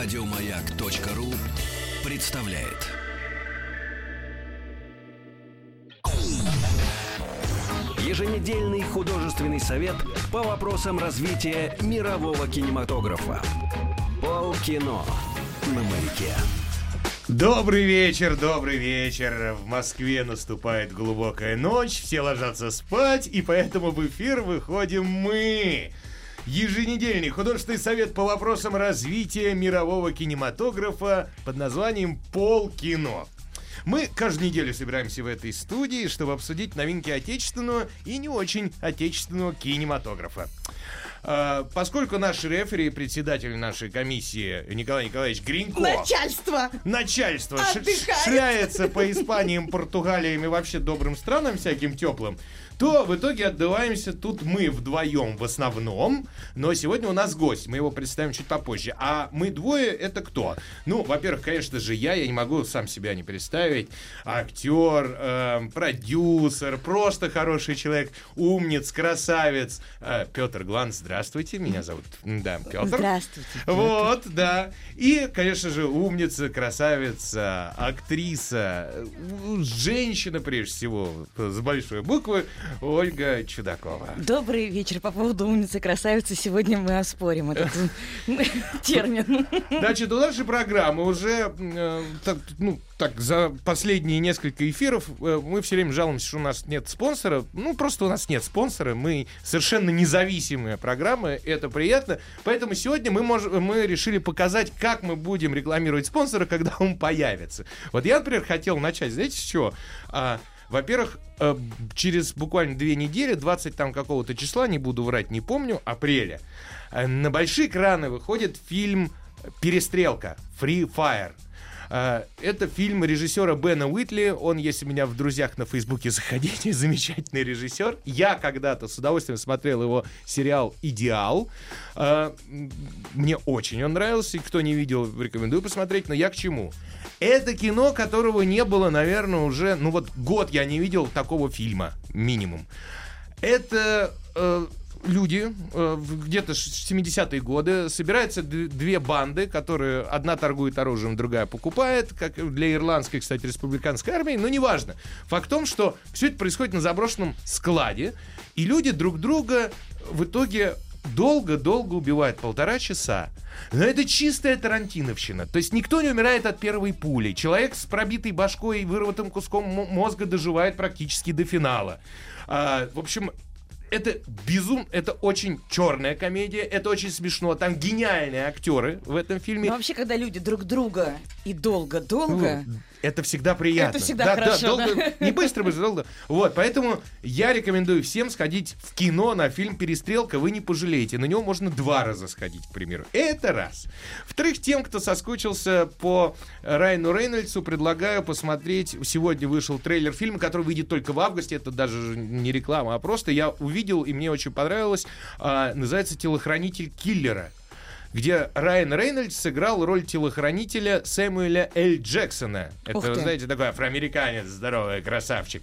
Радиомаяк.ру представляет. Еженедельный художественный совет по вопросам развития мирового кинематографа. Полкино на маяке. Добрый вечер, добрый вечер. В Москве наступает глубокая ночь, все ложатся спать, и поэтому в эфир выходим мы. Еженедельный художественный совет по вопросам развития мирового кинематографа под названием «Полкино». Мы каждую неделю собираемся в этой студии, чтобы обсудить новинки отечественного и не очень отечественного кинематографа. А, поскольку наш рефери и председатель нашей комиссии Николай Николаевич Гринько... Начальство! Начальство Отдыхает. шляется по Испаниям, Португалиям и вообще добрым странам всяким теплым, то в итоге отдуваемся тут мы вдвоем в основном, но сегодня у нас гость, мы его представим чуть попозже. А мы двое это кто? Ну, во-первых, конечно же, я, я не могу сам себя не представить. Актер, эм, продюсер, просто хороший человек, умниц, красавец. Э, Петр Глан, здравствуйте, меня зовут, да, Петр. Здравствуйте. Вот, да. И, конечно же, умница, красавица, актриса, э, женщина, прежде всего, с большой буквы, Ольга Чудакова. Добрый вечер. По поводу умницы красавицы сегодня мы оспорим этот термин. Значит, у нашей программы уже э, так, ну, так, за последние несколько эфиров э, мы все время жалуемся, что у нас нет спонсора. Ну, просто у нас нет спонсора. Мы совершенно независимая программа. Это приятно. Поэтому сегодня мы, можем, мы решили показать, как мы будем рекламировать спонсора, когда он появится. Вот я, например, хотел начать, знаете, с чего? Во-первых, э, через буквально две недели, 20 там какого-то числа, не буду врать, не помню, апреля, э, на большие экраны выходит фильм «Перестрелка», «Free Fire». Э, Это фильм режиссера Бена Уитли. Он есть у меня в друзьях на Фейсбуке. Заходите, замечательный режиссер. Я когда-то с удовольствием смотрел его сериал «Идеал». М, Мне очень он нравился. И кто не видел, рекомендую посмотреть. Но я к чему? Это кино, которого не было, наверное, уже... Ну вот год я не видел такого фильма. Минимум. Это э, люди, э, где-то ш- 70-е годы, собираются две банды, которые одна торгует оружием, другая покупает, как для ирландской, кстати, республиканской армии, но неважно. Факт в том, что все это происходит на заброшенном складе, и люди друг друга в итоге долго-долго убивают, полтора часа. Но это чистая тарантиновщина. То есть никто не умирает от первой пули. Человек с пробитой башкой и вырватым куском мо- мозга доживает практически до финала. А, в общем, это безум, это очень черная комедия, это очень смешно. Там гениальные актеры в этом фильме. Но вообще, когда люди друг друга и долго-долго... Это всегда приятно. Это всегда хорошо, долго- да. Не быстро, быстро, долго. Вот, поэтому я рекомендую всем сходить в кино на фильм «Перестрелка». Вы не пожалеете. На него можно два раза сходить, к примеру. Это раз. Вторых, тем, кто соскучился по Райану Рейнольдсу, предлагаю посмотреть. Сегодня вышел трейлер фильма, который выйдет только в августе. Это даже не реклама, а просто я увидел, и мне очень понравилось. А, называется «Телохранитель киллера» где Райан Рейнольдс сыграл роль телохранителя Сэмюэля Л. Джексона. Это, вы знаете, такой афроамериканец, здоровый красавчик.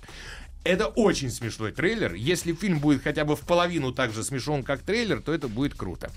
Это очень смешной трейлер. Если фильм будет хотя бы в половину так же смешон, как трейлер, то это будет круто.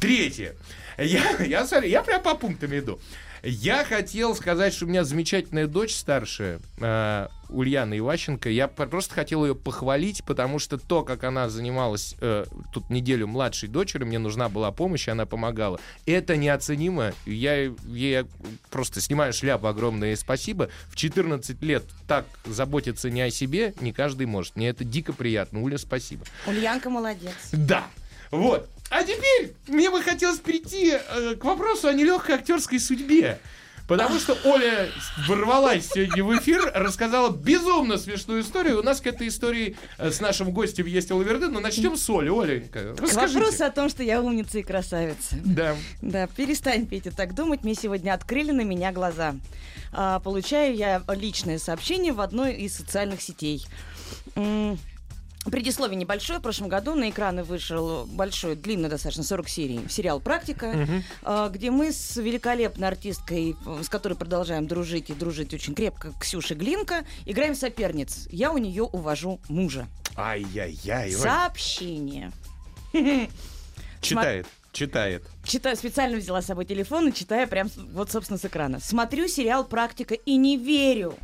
Третье. Я, я, смотри, я прям по пунктам иду. Я хотел сказать, что у меня замечательная дочь старшая, э, Ульяна Иващенко. Я просто хотел ее похвалить, потому что то, как она занималась э, тут неделю младшей дочерью, мне нужна была помощь, и она помогала. Это неоценимо. Я ей просто снимаю шляпу огромное спасибо. В 14 лет так заботиться не о себе не каждый может. Мне это дико приятно. Уля, спасибо. Ульянка молодец. Да. Вот. А теперь мне бы хотелось перейти э, к вопросу о нелегкой актерской судьбе. Потому что Оля ворвалась сегодня в эфир, рассказала безумно смешную историю. У нас к этой истории э, с нашим гостем есть Лаверден, но начнем с Оли. Оленька, расскажите. вопросу о том, что я умница и красавица. Да. Да, перестань, Петя, так думать. Мне сегодня открыли на меня глаза. А, получаю я личное сообщение в одной из социальных сетей. Предисловие небольшое. В прошлом году на экраны вышел большой, длинный достаточно, 40 серий, сериал «Практика», а, где мы с великолепной артисткой, э, с которой продолжаем дружить и дружить очень крепко, Ксюшей Глинка, играем соперниц. Я у нее увожу мужа. Ай-яй-яй. Сообщение. Читает. Читает. Читаю, специально взяла с собой телефон и читаю прям вот, собственно, с экрана. Смотрю сериал «Практика» и не верю.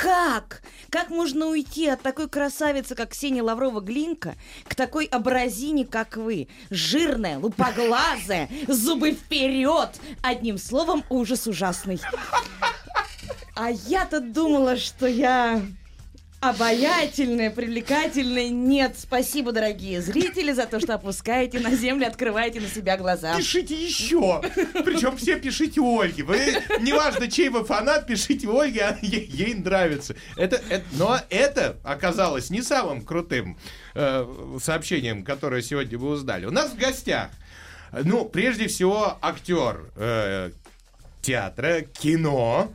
Как? Как можно уйти от такой красавицы, как Ксения Лаврова-Глинка, к такой образине, как вы? Жирная, лупоглазая, зубы вперед! Одним словом, ужас ужасный. А я-то думала, что я обаятельная, привлекательная. Нет, спасибо, дорогие зрители, за то, что опускаете на землю, открываете на себя глаза. Пишите еще. Причем все пишите Ольге. Вы, неважно, чей вы фанат, пишите Ольге, а ей, ей нравится. Это, это- но это оказалось не самым крутым э, сообщением, которое сегодня вы узнали. У нас в гостях, ну, прежде всего, актер э, театра, кино,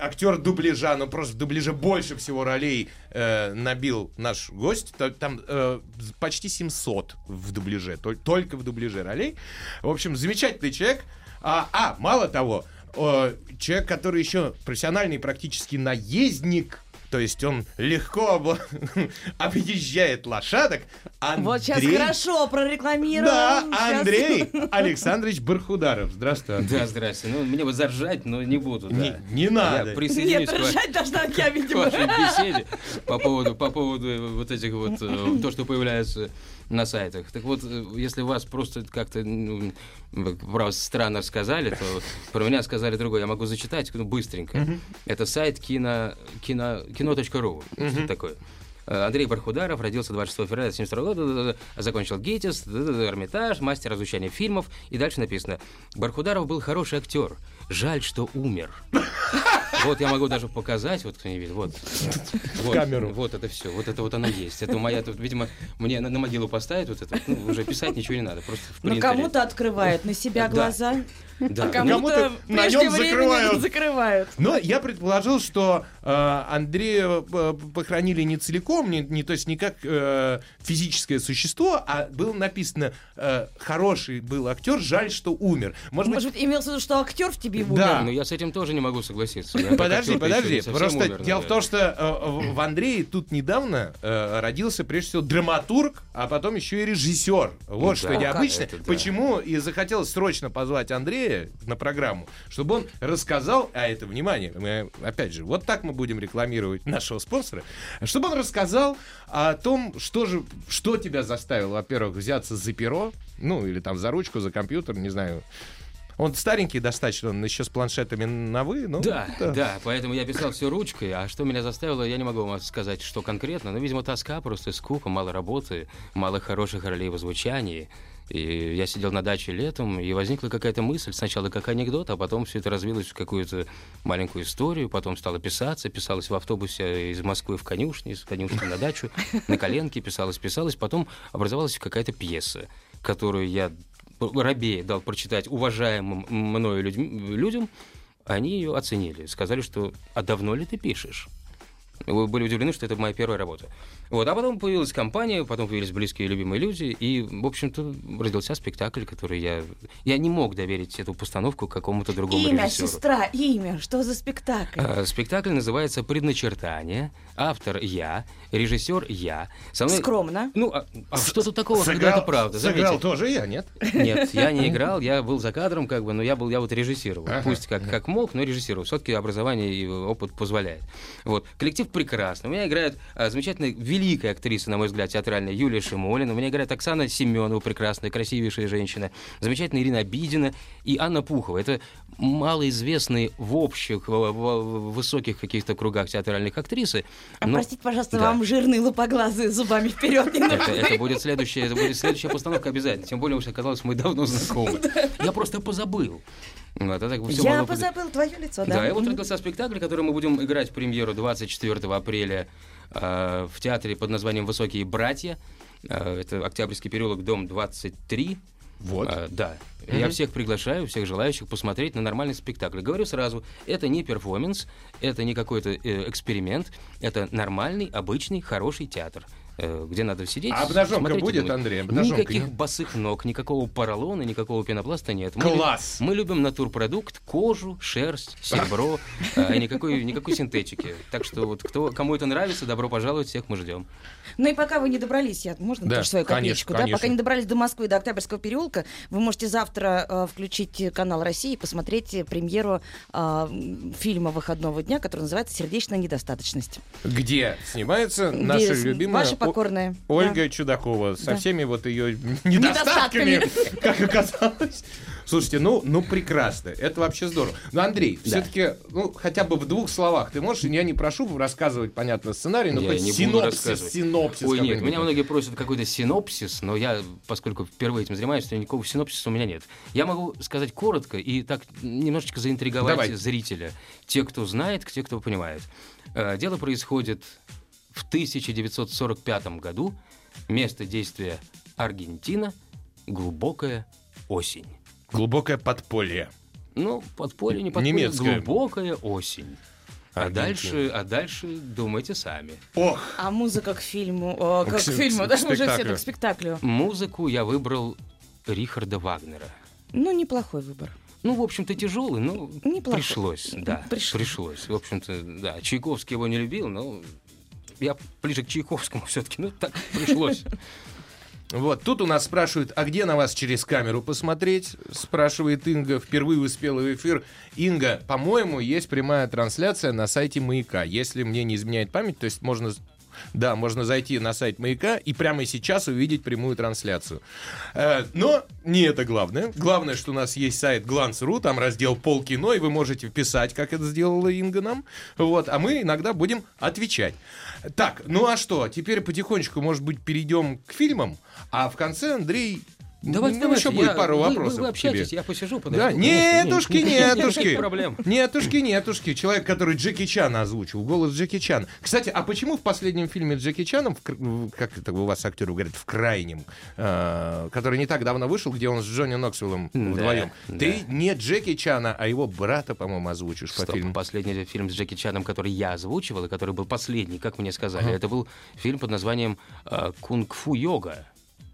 актер дубляжа, ну просто в дубляже больше всего ролей э, набил наш гость. Та- Там э, почти 700 в дубляже, толь- только в дубляже ролей. В общем, замечательный человек. А, а, мало того, э, человек, который еще профессиональный практически наездник, то есть он легко обла- объезжает лошадок. Вот сейчас Андрей- хорошо прорекламировал. Да, Щас- Андрей Александрович Бархударов. Здравствуй, Андрей. Да, здрасте. Ну, мне бы заржать, но не буду. Не, да. не надо. Я присоединюсь Нет, к ржать должна я, к видимо. вашей беседе по поводу, по поводу вот этих вот, э, то, что появляется на сайтах. Так вот, э, если вас просто как-то, ну, правда, странно сказали, то про меня сказали другое. Я могу зачитать, ну, быстренько. Это сайт кино, кино, кино.ру. Что такое? Э, Андрей Бархударов родился 26 февраля 1972 года, да-да-да, закончил ГИТИС, Эрмитаж, мастер изучения фильмов. И дальше написано, Бархударов был хороший актер, жаль, что умер. Вот я могу даже показать, вот кто не видит, вот. Вот, камеру. Вот это все, вот это вот оно есть. Это моя, тут, видимо, мне на, на могилу поставить вот это, ну, уже писать ничего не надо, просто в Ну, кому-то открывают на себя Да. глаза, Да. а кому-то на нем времени закрывают. закрывают. Но я предположил, что э, Андрея э, похоронили не целиком, не, не- то есть не как э, физическое существо, а было написано э, хороший был актер, жаль, что умер. Может, Может быть, имелся в виду, что актер в тебе Да. умер? Ну, я с этим тоже не могу согласиться. Подожди, подожди. Просто умер, дело в том, что э, в- в Андрее тут недавно э, родился прежде всего драматург, а потом еще и режиссер. Вот Да, что необычно. это да. Почему и захотелось срочно позвать Андрея на программу, чтобы он рассказал, а это внимание, мы, опять же, вот так мы будем рекламировать нашего спонсора, чтобы он рассказал о том, что же, что тебя заставило, во-первых, взяться за перо, ну или там за ручку, за компьютер, не знаю. Он старенький достаточно, он еще с планшетами на вы, ну, Да, да, поэтому я писал все ручкой, а что меня заставило, я не могу вам сказать, что конкретно, но, видимо, тоска, просто скука, мало работы, мало хороших ролей в звучании. И я сидел на даче летом, и возникла какая-то мысль, сначала как анекдот, а потом все это развилось в какую-то маленькую историю, потом стало писаться, писалось в автобусе из Москвы в конюшни, из конюшни на дачу, на коленке писалось, писалось, потом образовалась какая-то пьеса, которую я рабее дал прочитать уважаемым мною людьми- людям, они ее оценили, сказали, что «А давно ли ты пишешь?» Вы были удивлены, что это моя первая работа. Вот, а потом появилась компания, потом появились близкие и любимые люди, и, в общем-то, родился спектакль, который я... Я не мог доверить эту постановку какому-то другому Имя, режиссеру. сестра, имя. Что за спектакль? А, Спектакль называется «Предначертание». Автор я, режиссер я. Со мной- Скромно. Ну, а, а что тут такого, когда это правда? Сыграл Заметьте. тоже я, нет? Нет, я не играл, я был за кадром, как бы, но я был, я вот режиссировал. Ага, Пусть как, как мог, но режиссировал. Все-таки образование и опыт позволяет. Вот. Коллектив прекрасный. У меня играет а, замечательная, великая актриса, на мой взгляд, театральная Юлия Шимолина. У меня играет Оксана Семенова, прекрасная, красивейшая женщина. Замечательная Ирина Обидина и Анна Пухова. Это малоизвестные в общих, в, в- в высоких каких-то кругах театральных актрисы. А но- простите, пожалуйста, да. вам жирные лупоглазые зубами вперед не Это, нужны. это будет следующая, это будет следующая постановка обязательно. Тем более, уж оказалось, мы давно знакомы. Я просто позабыл. Вот, бы всё Я позабыл твое лицо, да. Да, и вот родился спектакль, который мы будем играть в премьеру 24 апреля в театре под названием «Высокие братья». Э, это Октябрьский переулок, дом 23. Вот. А, да. Я всех приглашаю, всех желающих посмотреть на нормальный спектакль. Говорю сразу, это не перформанс, это не какой-то э, эксперимент, это нормальный, обычный, хороший театр. Э, где надо сидеть. А обнаженка будет. Андрей? Обнаженка Никаких нет? босых ног, никакого поролона, никакого пенопласта нет. Мы Класс! лю- Мы любим натурпродукт, кожу, шерсть, серебро, а никакой, никакой синтетики. Так что вот кто, кому это нравится, добро пожаловать, всех мы ждем. Ну и пока вы не добрались, я, можно Да, тоже свою конечно, копеечку, да? конечно. Пока не добрались до Москвы, до Октябрьского переулка, вы можете завтра э, включить канал России и посмотреть э, премьеру э, фильма выходного дня, который называется «Сердечная недостаточность». Где снимается наша Где любимая Ваша покорная. Ольга Чудакова со Да. всеми вот ее недостатками, как оказалось. Слушайте, ну, ну прекрасно, это вообще здорово. Но, Андрей, Да. все-таки, ну, хотя бы в двух словах, ты можешь, я не прошу рассказывать, понятно, сценарий, но Я хоть не буду синопсис, рассказывать. синопсис Ой, нет, меня многие просят какой-то синопсис, но я, поскольку впервые этим занимаюсь, то никакого синопсиса у меня нет. Я могу сказать коротко и так немножечко заинтриговать Давай. зрителя. Те, кто знает, те, кто понимает. Э, Дело происходит в 1945 году. Место действия Аргентина. Глубокая осень. Глубокое подполье. Ну, подполье, не подполье, Немецкая. глубокая осень. А Аргентина. дальше, а дальше думайте сами. Ох, А музыка к фильму, э, К как к с- фильму, к да, уже все спектаклю. к спектаклю. Музыку я выбрал Рихарда Вагнера. Ну, неплохой выбор. Ну, в общем-то, тяжелый, но Неплохой. пришлось, да, Пришлось. пришлось. В общем-то, да, Чайковский его не любил, но я ближе к Чайковскому все-таки, ну, так пришлось. Вот, тут у нас спрашивают, а где на вас через камеру посмотреть? Спрашивает Инга, впервые успела в эфир. Инга, по-моему, есть прямая трансляция на сайте Маяка. Если мне не изменяет память, то есть можно... Да, можно зайти на сайт Маяка и прямо сейчас увидеть прямую трансляцию. Э, но не это главное. Главное, что у нас есть сайт Glance.ru, там раздел полкино, и вы можете писать, как это сделала Инга нам. Вот, а мы иногда будем отвечать. Так, ну а что, теперь потихонечку, может быть, перейдем к фильмам, а в конце Андрей... Давайте, ну, давайте, еще будет я- пару вы- вы- вопросов Вы, к тебе. общайтесь, я посижу, подожду. Да, нетушки, нетушки. Проблем. Нетушки, нетушки. Человек, который Джеки Чана озвучил, голос Джеки Чана. Кстати, а почему в последнем фильме с Джеки Чаном, в как это у вас актеры говорят, в крайнем, э, который не так давно вышел, где он с Джонни Ноксвиллом Да, вдвоем, да. ты не Джеки Чана, а его брата, по-моему, озвучишь по Стоп, фильму. последний фильм с Джеки Чаном, который я озвучивал, и который был последний, как мне сказали, это был фильм под названием э, «Кунг-фу йога»,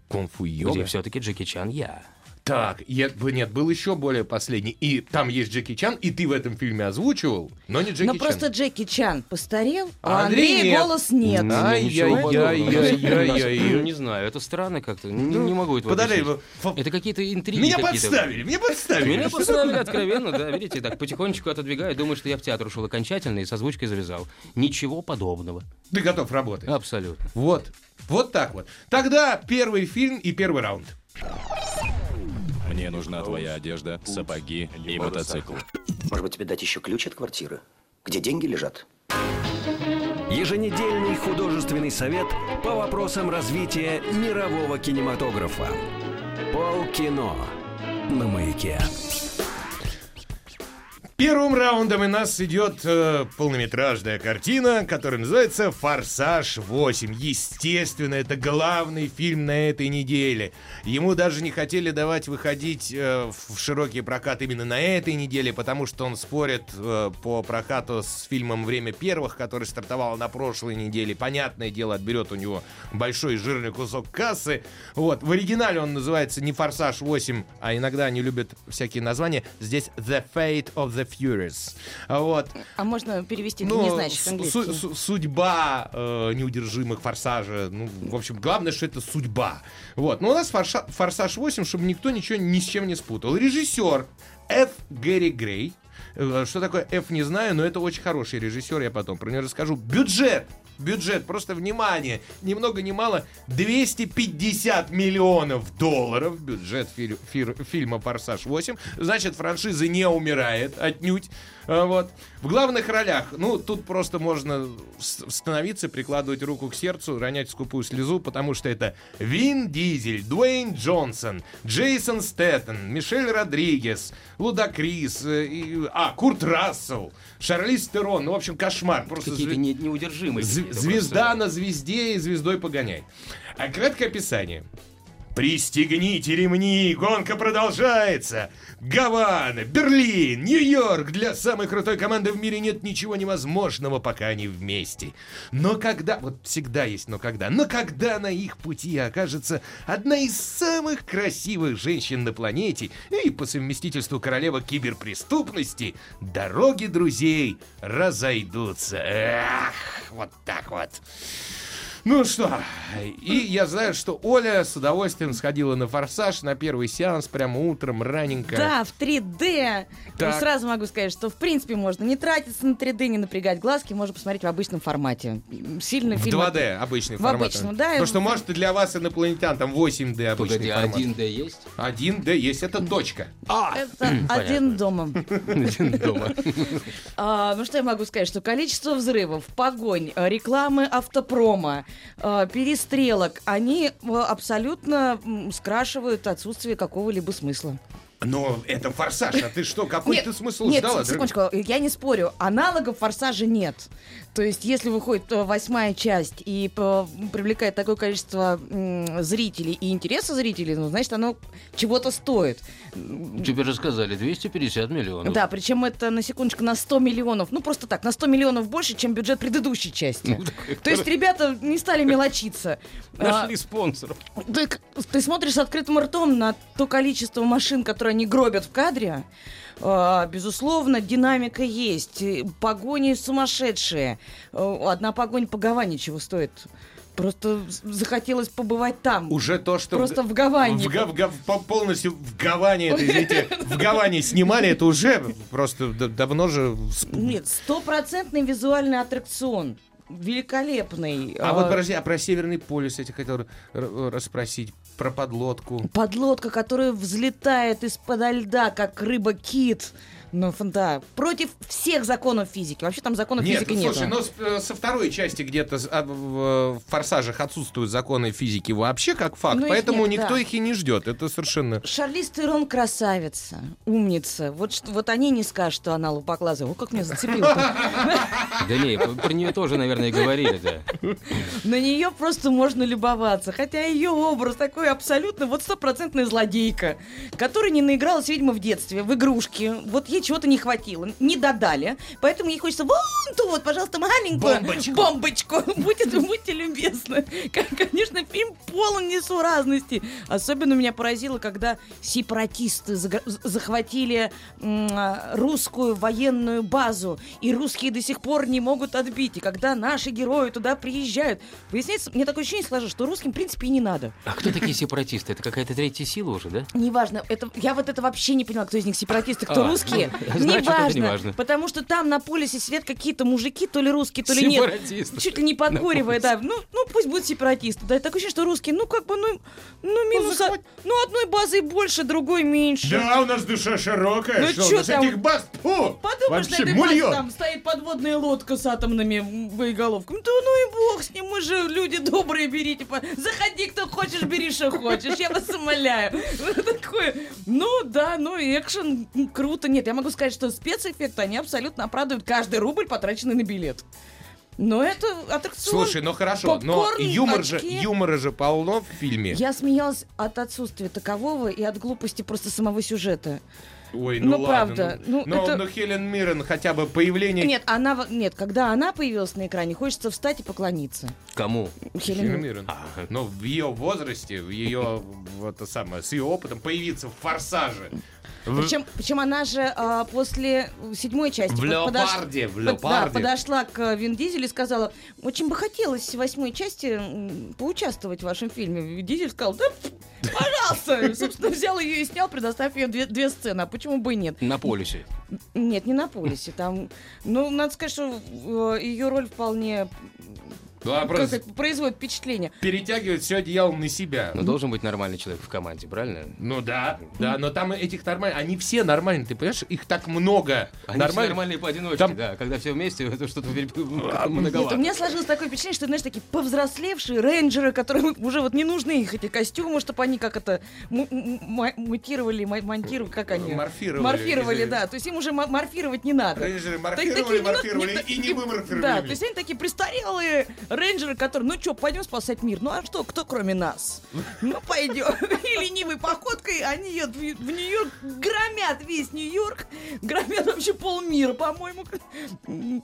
Кунг-фу где йога. все-таки Джеки Чан я. Так, я- нет, был еще более последний. И там есть Джеки Чан, и ты в этом фильме озвучивал, но не Джеки Но Чан. просто Джеки Чан постарел, А а Андрей Андрея нет. голос нет. М, Ай-яй-яй-яй-яй-яй. Ну, Не знаю, это странно как-то. Не, не могу этого Подожди, Это какие-то интриги меня какие-то. подставили, меня подставили. Меня Что поставили откровенно, да, видите, так потихонечку отодвигаю, думаю, что я в театр ушел окончательно и со озвучкой завязал. Ничего подобного. Ты готов работать. Абсолютно. Вот. Вот так вот. Тогда первый фильм и первый раунд. Мне нужна твоя одежда, сапоги и мотоцикл. Может быть, тебе дать еще ключ от квартиры? Где деньги лежат? Еженедельный художественный совет по вопросам развития мирового кинематографа. Полкино на маяке. Первым раундом у нас идет э, полнометражная картина, которая называется «Форсаж 8». Естественно, это главный фильм на этой неделе. Ему даже не хотели давать выходить э, в широкий прокат именно на этой неделе, потому что он спорит э, по прокату с фильмом «Время первых», который стартовал на прошлой неделе. Понятное дело, отберет у него большой жирный кусок кассы. Вот. В оригинале он называется не «Форсаж 8», а иногда они любят всякие названия. Здесь «The Fate of the Furious». Вот. А можно перевести Ну, незнающих су- английский? су- су- судьба э, неудержимых форсажа. Ну, в общем, главное, что это судьба. Вот. Но у нас форша- форсаж 8, чтобы никто ничего ни с чем не спутал. Режиссер Ф. Гэри Грей. Э, Что такое F, не знаю, но это очень хороший режиссер, я потом про него расскажу. Бюджет. Бюджет, просто внимание, ни много ни мало, 250 миллионов долларов бюджет фи- фир- фильма «Форсаж 8». Значит, франшиза не умирает отнюдь. А, Вот. В главных ролях, ну, тут просто можно становиться, прикладывать руку к сердцу, ронять скупую слезу, потому что это Вин Дизель, Дуэйн Джонсон, Джейсон Стэттон, Мишель Родригес, Лудакрис, э, и- а, Курт Рассел, Шарлиз Терон. Ну, в общем, кошмар. Просто Какие-то не- неудержимые. Зв- звезда просто. на звезде и звездой погоняй. А краткое описание. Пристегните ремни, гонка продолжается. Гавана, Берлин, Нью-Йорк. Для самой крутой команды в мире нет ничего невозможного, пока они вместе. Но когда... Вот всегда есть но когда. Но когда на их пути окажется одна из самых красивых женщин на планете и по совместительству королева киберпреступности, дороги друзей разойдутся. Эх, вот так вот. Ну что, и я знаю, что Оля с удовольствием сходила на «Форсаж» на первый сеанс прямо утром, раненько. Да, в 3D. Так. Сразу могу сказать, что в принципе можно не тратиться на 3D, не напрягать глазки, можно посмотреть в обычном формате. Сильно В фильм... 2D обычный В формат. обычном, да, Потому что, в- может, и для вас, инопланетян, там 8D обычный Погоди, формат. 1D есть? 1D есть, это точка. Это один дома. Дома. А, ну что я могу сказать, что количество взрывов, погонь, э, рекламы автопрома, э, перестрелок, они э, абсолютно скрашивают отсутствие какого-либо смысла. Но это «Форсаж», а ты что, какой ты смысл нет, ждала? с- секундочку, я не спорю, аналогов форсажа нет. То есть, если выходит э, восьмая часть и привлекает такое количество зрителей и интереса зрителей, ну, значит, оно чего-то стоит. Тебе же сказали, 250 миллионов. Да, причем это на секундочку на 100 миллионов. Ну, просто так, на 100 миллионов больше, чем бюджет предыдущей части. То есть ребята не стали мелочиться. А, Нашли спонсоров. Ты, к- ты смотришь с открытым ртом на то количество машин, которые они гробят в кадре. А, безусловно, динамика есть. Погони сумасшедшие. А, Одна погонь по Гаване чего стоит. Просто захотелось побывать там. Уже то, что... Просто в Гаване. В, в по- полностью в Гаване, это, извините, в Гаване снимали, это уже просто давно же... Нет, стопроцентный визуальный аттракцион. Великолепный. А А, вот подожди, а про Северный полюс я хотел расспросить, про подлодку. Подлодка, которая взлетает из-под льда, как рыба-кит. Ну, да. Против всех законов физики. Вообще там законов Нет, физики слушай, нет. ну с- э, со второй части где-то а, в, «Форсажах» отсутствуют законы физики вообще как факт, Ну, поэтому нет, никто да. их и не ждет. Это совершенно... Шарлиз Терон красавица, умница. Вот, что, вот они не скажут, что она лупоглазая. О, как меня зацепило. Да не, про нее тоже, наверное, говорили, да. На нее просто можно любоваться. Хотя ее образ такой абсолютно вот стопроцентная злодейка, которая не наигралась, видимо, в детстве, в игрушки. Вот ей чего-то не хватило, не додали. Поэтому ей хочется вон ту вот, пожалуйста, маленькую Бомбочку. бомбочку. Будьте, будьте любезны. Конечно, фильм полон несуразностей. Особенно меня поразило, когда сепаратисты захватили а, русскую военную базу, и русские до сих пор не могут отбить. И когда наши герои туда приезжают, выясняется, мне такое ощущение сложилось, что русским, в принципе, и не надо. А кто такие сепаратисты? Это какая-то третья сила уже, да? Неважно, это, я вот это вообще не поняла, кто из них сепаратисты, кто А, русские. Ну, это неважно, потому что там на полюсе сидят какие-то мужики, то ли русские, то ли нет. Сепаратисты. Чуть ли не подкуривая, да. Ну, ну, пусть будут сепаратисты. Да, такое ощущение, что русские, ну, как бы, ну, ну минус... захват- Ну, одной базой больше, другой меньше. Да, у нас душа широкая, Ну что у чё нас там? этих баз... Фу, Подумаешь, на вообще этой базе там стоит подводная лодка с атомными боеголовками. Да ну и бог с ним, мы же люди добрые, берите. по- Заходи, кто хочешь, бери, что хочешь, я вас умоляю. Ну, Такое, ну да, ну экшен, круто. Нет, я могу сказать, что спецэффекты, они абсолютно оправдывают каждый рубль, потраченный на билет. Но это аттракцион. Слушай, ну хорошо, но попкорн, юмор же, очки. юмора же полно в фильме. Я смеялась от отсутствия такового и от глупости просто самого сюжета. Ой, ну, Ну, ладно. правда, Ну, ну, но, это- но Хелен Миррен хотя бы появление... Нет, она, нет, когда она появилась на экране, хочется встать и поклониться. Кому? Хелен Хелен Миррен. Миррен. Но в ее возрасте, в ее, вот это самое, с ее опытом появиться в «Форсаже». В- Причем, причем она же а, после седьмой части В под- подош- «Леопарде», в под- да, «Леопарде». подошла к Вин Дизелю и сказала, очень бы хотелось в восьмой части поучаствовать в вашем фильме. Дизель сказал, да, пожалуйста. Собственно, взял ее и снял, предоставив ее две, две сцены. А почему бы и нет? На полюсе. Нет, не на полисе. Там, ну, надо сказать, что ее роль вполне а как это, производит впечатление. перетягивает все одеяло на себя. Но должен быть нормальный человек в команде, правильно? Ну да, да, но там этих нормальных, они все нормальные, ты понимаешь, их так много. Они все Нормально. нормальные поодиночке, Там- да. Когда все вместе, это что-то Нет, как-то у многовато. меня сложилось такое впечатление, что, знаешь, такие повзрослевшие рейнджеры, которым уже вот не нужны их эти костюмы, чтобы они как это мутировали, мо- монтировали, как они? Морфировали. Морфировали, да. То есть им уже мо- морфировать не надо. Рейнджеры Так- морфировали, морфировали не- и не выморфировали. Да, то есть они такие престарелые рейнджеры, которые, ну что, пойдем спасать мир. Ну а что, кто кроме нас? Ну пойдем. И ленивой походкой они едут в в Нью-Йорк, громят весь Нью-Йорк, громят вообще полмира, по-моему,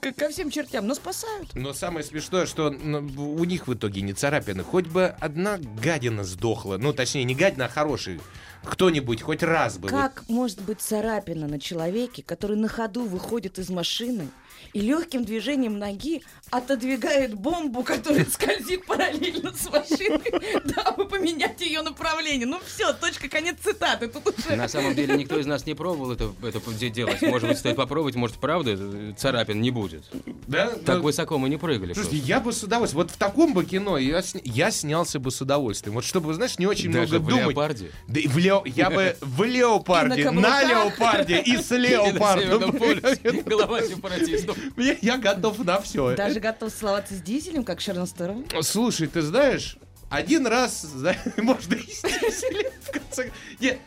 к- ко всем чертям, но спасают. Но самое смешное, что ну, у них в итоге не царапины. Хоть бы одна гадина сдохла. Ну, точнее, не гадина, а хороший. Кто-нибудь хоть раз бы. вот Как может быть царапина на человеке, который на ходу выходит из машины и легким движением ноги отодвигает бомбу, которая скользит параллельно с машиной, дабы поменять ее направление? Ну все, точка, конец цитаты. Тут уже... На самом деле никто из нас не пробовал это, это де- делать. Может быть, стоит попробовать, может, правда, э, царапин не будет. Да? Так Ну, высоко мы не прыгали. Слушайте, просто. я бы с удовольствием. Вот в таком бы кино я, сня- я снялся бы с удовольствием. Вот чтобы, знаешь, не очень Даже много в думать. леопарде? Да и в лео... Я бы в леопарде, на на леопарде и с леопардом. Голова сепаратистов. Я я готов на все. Даже готов целоваться с дизелем, как Шерон Сторон. Слушай, ты знаешь, один раз, зна- можно и с дизелем, в конце... Нет,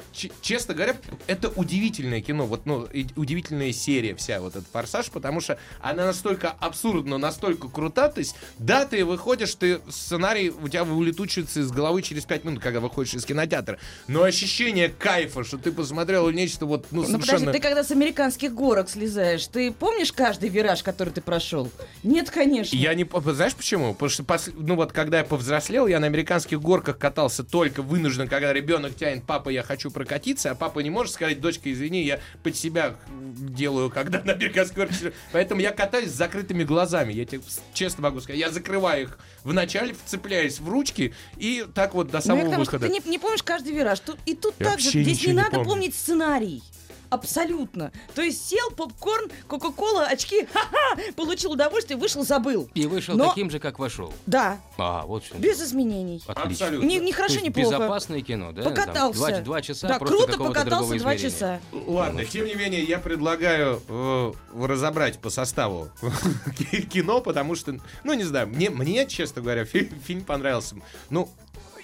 честно говоря, это удивительное кино, вот, ну, удивительная серия вся, вот этот «Форсаж», потому что она настолько абсурдна, настолько крута, то есть, да, ты выходишь, ты сценарий у тебя улетучивается из головы через пять минут, когда выходишь из кинотеатра, но ощущение кайфа, что ты посмотрел нечто вот, ну, Ну совершенно... подожди, ты когда с американских горок слезаешь, ты помнишь каждый вираж, который ты прошел? Нет, конечно. Я не... Знаешь почему? Потому что, ну вот, когда я повзрослел, я на американских горках катался только вынужден, когда ребенок тянет, папа, я хочу прокатиться, а папа не может сказать, дочка, извини, я под себя делаю, когда на американских горках. сижу». Поэтому я катаюсь с закрытыми глазами. Я тебе честно могу сказать. Я закрываю их вначале, вцепляюсь в ручки и так вот до Ну, самого я к тому, что выхода. ты не, не помнишь каждый вираж. Тут, и тут Я так же. Здесь не не надо помню. помнить сценарий. Абсолютно. То есть сел, попкорн, кока-кола, очки, ха-ха, получил удовольствие, вышел, забыл. И вышел Но- таким же, как вошел. Да, А, вот что. без изменений. Отлично. Абсолютно. Ни, ни хорошо, ни плохо. Безопасное кино, да? Там Покатался. Два, два часа да, круто покатался два часа. Ладно, тем не менее, я предлагаю э, разобрать по составу кино, потому что, ну, не знаю, мне, мне честно говоря, фи- фильм понравился. Ну,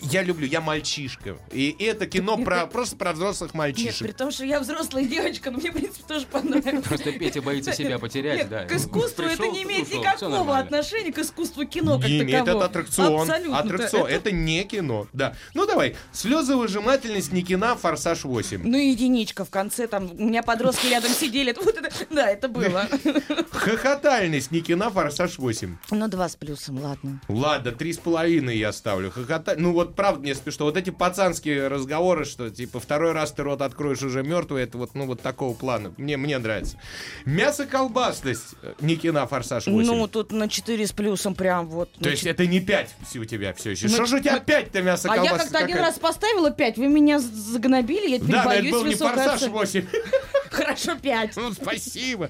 я люблю, я мальчишка. И это кино про, просто про взрослых Нет, мальчишек. при том, что я взрослая девочка, но мне, в принципе, тоже понравилось. Просто Петя боится себя потерять, Нет, да. к искусству это не имеет ушел, никакого отношения к искусству кино как Не имеет, это аттракцион. Абсолютно. Аттракцион. Это- Это не кино. Да. Ну давай. Слезовыжимательность Никина, Форсаж 8. Ну, единичка в конце, там, у меня подростки рядом сидели. Вот это, да, это было. Хохотальность Никина, Форсаж 8. Ну, два с плюсом, ладно. Ладно, три с половиной я ставлю. Хохота... Ну вот правда мне смешно. Вот эти пацанские разговоры, что типа второй раз ты рот откроешь уже мертвый, это вот, ну вот такого плана. Мне, мне нравится. Мясо-колбасность э, Никина Форсаж 8. Ну, тут на 4 с плюсом прям вот. То есть это не 5 у тебя все еще. Ну, Что же у тебя ну, 5-то А мясо-колбасность? я как-то один раз поставила 5, вы меня загнобили, я теперь Да, боюсь был не Форсаж оценки. 8. Хорошо, 5. Ну, спасибо.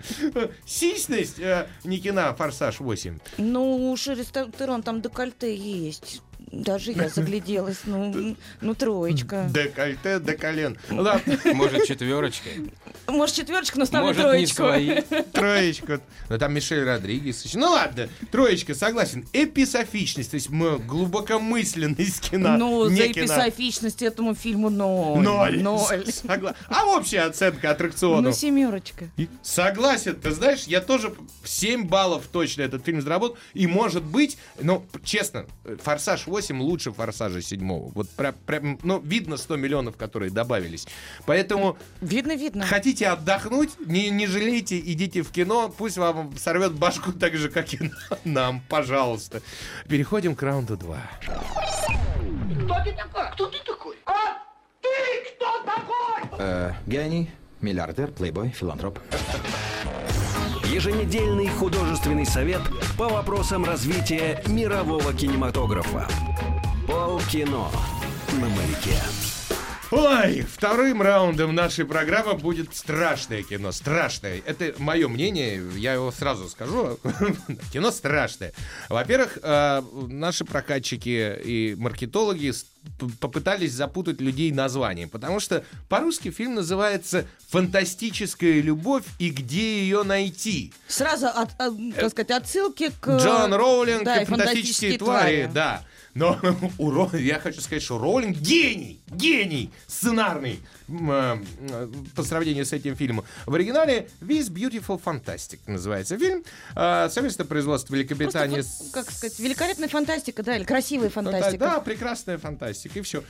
Сисьность э, Никина Форсаж 8. Ну, у Шерри Стерон там декольте есть. Даже я загляделась. Ну, ну троечка. Декольте до колен. Ладно, Может, четверочка. Может, четверочка, но ставлю Может, не троечку. свои. троечка. Ну, там Мишель Родригес. еще. Ну, ладно, троечка, согласен. Эписофичность, то есть мы глубокомысленность кино. Ну, не за кино. эписофичность этому фильму ноль. Ноль. Ноль. Согла- А общая оценка аттракциону? Ну, семерочка. Согласен, ты знаешь, я тоже 7 баллов точно этот фильм заработал. И может быть, ну, честно, Форсаж 8 лучше Форсажа 7. Вот прям, прям, ну, видно 100 миллионов, которые добавились. Поэтому Видно, видно. хотите отдохнуть, не, не жалейте, идите в кино, пусть вам сорвет башку так же, как и нам, пожалуйста. Переходим к раунду 2. Гений, миллиардер, плейбой, филантроп. Еженедельный художественный совет по вопросам развития мирового кинематографа. Полкино на маяке. Ой, вторым раундом нашей программы будет страшное кино. Страшное. Это мое мнение, я его сразу скажу. кино страшное. Во-первых, э, наши прокатчики и маркетологи попытались запутать людей названием, потому что по-русски фильм называется «Фантастическая любовь и где ее найти». Сразу, от, от, так сказать, отсылки к... Джон Роулинг да, и фантастические твари, да. Но у Ро- я хочу сказать, что Роулинг гений, гений сценарный э, э, по сравнению с этим фильмом. В оригинале This Beautiful Fantastic называется фильм. Э, Совместное производство Великобритании Просто, как сказать, великолепная фантастика, да, или красивая да, фантастика. Да, прекрасная фантастика, и все.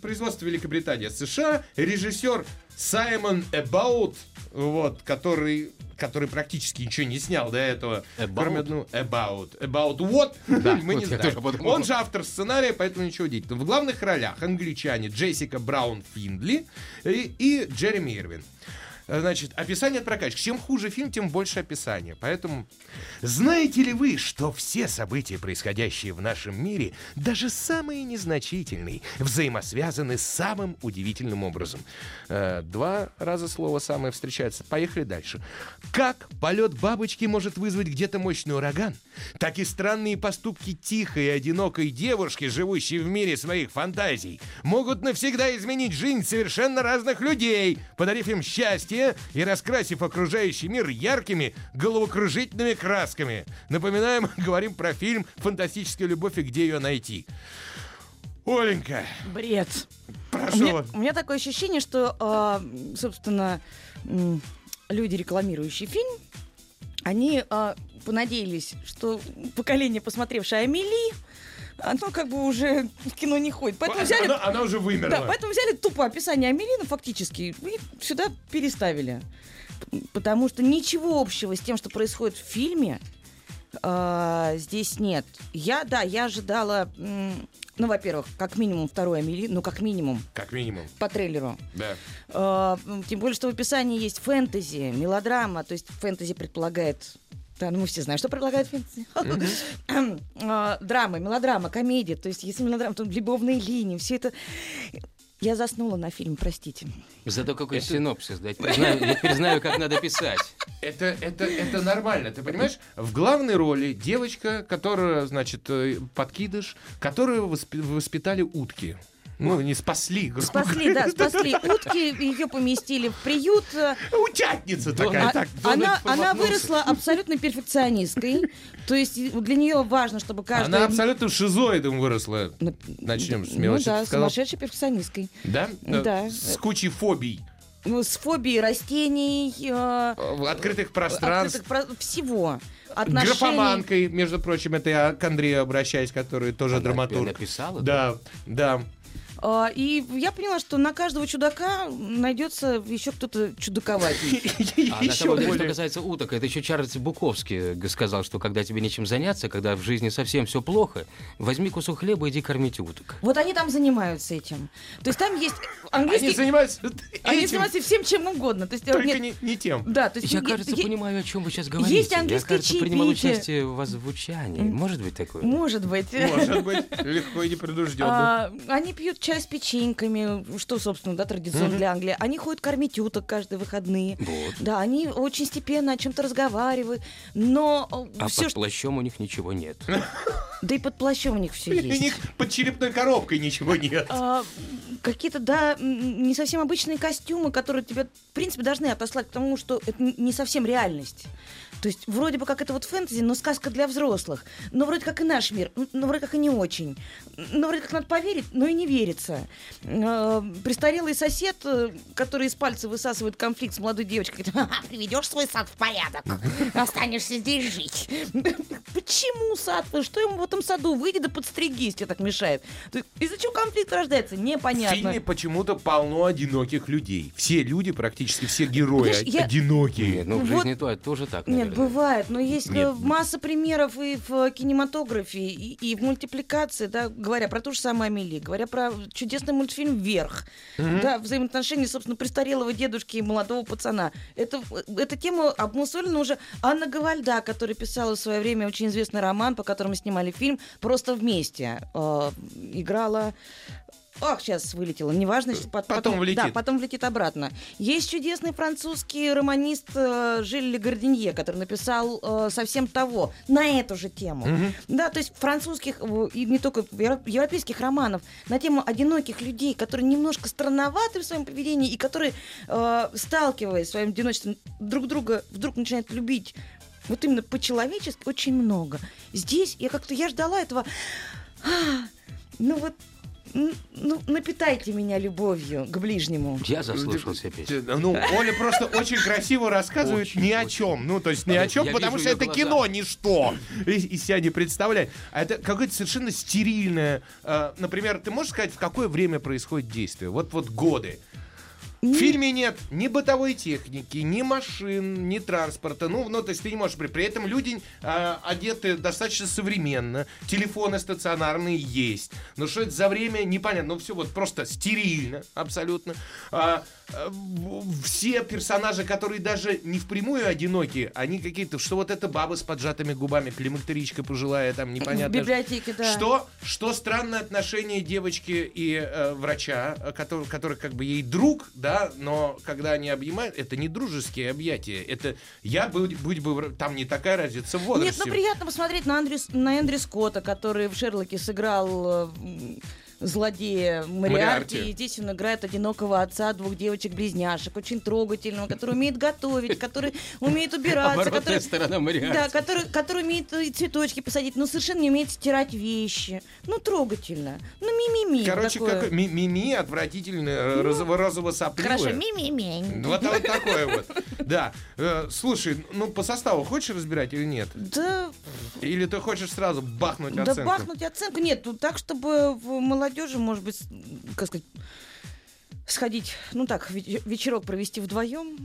производство Великобритания, США, режиссер Саймон Эбаут, вот, который который практически ничего не снял до этого. About? Кроме, ну, about. About what? Мы не вот знаем. подумал. Он же автор сценария, поэтому ничего удивительного. В главных ролях англичане Джессика Браун Финдли и, и Джереми Ирвин. Значит, описание от прокачки. Чем хуже фильм, тем больше описания. Поэтому знаете ли вы, что все события, происходящие в нашем мире, даже самые незначительные, взаимосвязаны самым удивительным образом? Э, два раза слово «самое» встречается. Поехали дальше. Как полет бабочки может вызвать где-то мощный ураган, так и странные поступки тихой и одинокой девушки, живущей в мире своих фантазий, могут навсегда изменить жизнь совершенно разных людей, подарив им счастье и раскрасив окружающий мир яркими головокружительными красками. Напоминаем, говорим про фильм «Фантастическая любовь» и где ее найти. Оленька, Бред. прошу У меня, у меня такое ощущение, что, а, собственно, м, люди, рекламирующие фильм, они а, понадеялись, что поколение, посмотревшее Амели, оно как бы уже в кино не ходит. Поэтому взяли, Она, она уже вымерла. да, поэтому взяли тупо описание Амели, ну, фактически, и сюда переставили. Потому что ничего общего с тем, что происходит в фильме, а, здесь нет. Я, да, я ожидала, ну, во-первых, как минимум второй Амели, ну, как минимум, Как минимум, по трейлеру. да. М, Тем более, что в описании есть фэнтези, мелодрама. То есть фэнтези предполагает... Да, ну мы все знаем, что предполагает фэнтези. А, Драма, мелодрама, комедия. То есть если мелодрама, то любовные линии. Все это... Я заснула на фильм, простите. Зато какой синопсис, да? Я теперь знаю, я теперь знаю, как надо писать. Это, это, это нормально, ты понимаешь? В главной роли девочка, которая, значит, э, подкидыш, которую воспи- воспитали утки. Ну, не спасли, грубо Спасли, да, спасли утки, ее поместили в приют. э, Утятница такая. А- так, она, она выросла абсолютно перфекционисткой. То есть для нее важно, чтобы каждый... Она абсолютно шизоидом выросла. Ну, Начнем с Ну мелочи. да, Ты сказал? сумасшедшей перфекционисткой. Да? Да. С кучей фобий. Ну, с фобией растений, э, открытых пространств. открытых про- всего. Отношений. Графоманкой, между прочим, это я к Андрею обращаюсь, который тоже Она драматург. написала? Да, да. А, И я поняла, что на каждого чудака найдется еще кто-то чудаковатый. А на Еще самом деле, что касается уток, это еще Чарльз Буковский г- сказал, что когда тебе нечем заняться, когда в жизни совсем все плохо, возьми кусок хлеба и иди кормить уток. Вот они там занимаются этим. То есть там есть Они английский... занимаются Они занимаются всем чем угодно. То есть, только нет, не, не тем. Да, то есть... Я, кажется, понимаю, о чем вы сейчас говорите. Есть Я, английские кажется, принимал участие в озвучании. Может быть такое? Может быть. Может быть, легко и непредужденно. А, они пьют чай с печеньками, что, собственно, да, традиционно для Англии. Они ходят кормить уток каждые выходные. Вот. Да, они очень степенно о чем-то разговаривают, но А все, под плащом у них ничего нет. да и под плащом у них все У есть. них под черепной коробкой ничего нет. А, какие-то, да, не совсем обычные костюмы, которые тебя, в принципе, должны отослать к тому, что это не совсем реальность. То есть вроде бы как это вот фэнтези, но сказка для взрослых. Но вроде как и наш мир, но вроде как и не очень. Но вроде как надо поверить, но и не верится. А, Престарелый сосед, э, который из пальца высасывает конфликт с молодой девочкой, говорит, «Ха-ха, приведешь свой сад в порядок, останешься здесь жить. Почему сад? Что ему в этом саду? Выйди да подстригись, тебе так мешает. Из-за чего конфликт рождается? В Непонятно. фильме почему-то полно одиноких людей. Все люди, практически все герои Знаешь, я- одинокие. Нет, ну в Вот- жизни то, тоже так, Нет, наверное. Бывает, но есть Нет. э, масса примеров и в кинематографе, и, и в мультипликации, да, говоря про ту же самую Амели, говоря про чудесный мультфильм «Вверх», да, взаимоотношения, собственно, престарелого дедушки и молодого пацана. Это, эта тема обмусолена уже Анна Гавальда, которая писала в свое время очень известный роман, по которому снимали фильм «Просто вместе». Э, играла... Ах, сейчас вылетела, неважно. щас пот- Потом влетит. Да, потом влетит обратно. Есть чудесный французский романист э, Жиль Гардинье, который написал э, совсем того, на эту же тему. Да, то есть французских э, и не только евро- европейских романов на тему одиноких людей, которые немножко странноваты в своем поведении и которые, э, сталкиваясь в своем одиночеством, друг друга вдруг начинают любить вот именно по-человечески очень много. Здесь я как-то, я ждала этого Ну вот, ну, напитайте меня любовью к ближнему. Я заслушался песни. Ну, Оля просто очень красиво рассказывает Очень, ни о очень. чем. Ну, то есть ни Я о чем, потому что это глаза. кино, ничто. И- Из себя не представляет. А это какое-то совершенно стерильное. э, Например, ты можешь сказать, в какое время происходит действие? Вот вот годы. В фильме нет ни бытовой техники, ни машин, ни транспорта. Ну, ну то есть ты не можешь... При, этом люди а, одеты достаточно современно. Телефоны стационарные есть. Но что это за время, непонятно. Ну, все вот просто стерильно абсолютно. А, все персонажи, которые даже не впрямую одиноки, они какие-то... Что вот эта баба с поджатыми губами, климактеричка пожилая, там В непонятно... библиотеке, да. Что, что странное отношение девочки и э, врача, э, который, который как бы ей друг, да, но когда они обнимают, это не дружеские объятия, это я будь, будь бы там не такая разница в Нет, возрасте. ну приятно посмотреть на, Андрю, на Эндрю Скотта, который в Шерлоке сыграл э, злодея Мариарти. Мариарти. И здесь он играет одинокого отца двух девочек-близняшек, очень трогательного, который умеет готовить, который умеет убираться, который... сторона Мариарти. Да, который, который умеет и цветочки посадить, но совершенно не умеет стирать вещи. Ну, трогательно. Ну, ми-ми-ми. Короче, такое. как ми- мими отвратительное, розово розово сопливое. Хорошо, ми-ми-ми. Вот, вот такое вот. Да. Э, слушай, ну по составу хочешь разбирать или нет? Да, Или ты хочешь сразу бахнуть да оценку? бахнуть оценку. Нет, ну так, чтобы в молодежи, может быть, как сказать, сходить, ну так, веч- вечерок провести вдвоем,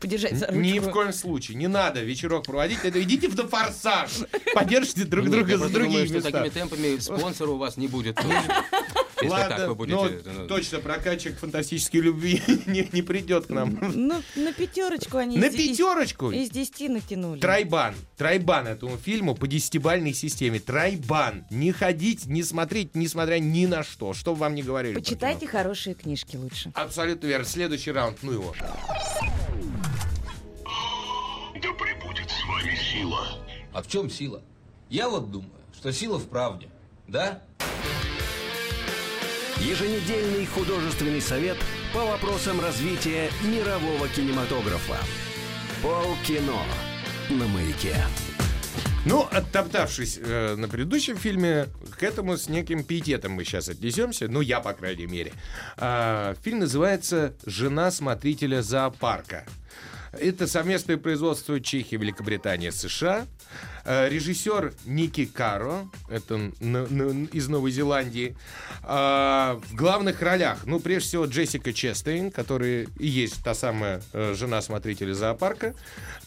подержать за ручку. Ни в коем случае. Не надо вечерок проводить. Это идите в форсаж. Поддержите друг Нет, друга за просто думаю, другие что места. такими темпами спонсора у вас не будет. Если Ладно, так вы будете... но ну, точно прокачик фантастической любви не, не придет к нам. Ну, на пятерочку они На из- из- пятерочку. из десяти натянули. Трайбан. Трайбан этому фильму по десятибальной системе. Трайбан. Не ходить, не смотреть, несмотря ни на что. Что бы вам не говорили. Почитайте хорошие книжки лучше. Абсолютно верно. Следующий раунд. Ну его. Да пребудет с вами сила. А в чем сила? Я вот думаю, что сила в правде. Да? Еженедельный художественный совет по вопросам развития мирового кинематографа. Полкино на маяке. Ну, оттоптавшись э, на предыдущем фильме, к этому с неким пиететом мы сейчас отнесемся. Ну, я, по крайней мере. А, фильм называется «Жена смотрителя зоопарка». Это совместное производство Чехии, Великобритания, США. Э, Режиссер Ники Каро, это из Новой Зеландии. А, В главных ролях, ну, прежде всего, Джессика Честейн, которая и есть та самая э, жена смотрителя зоопарка.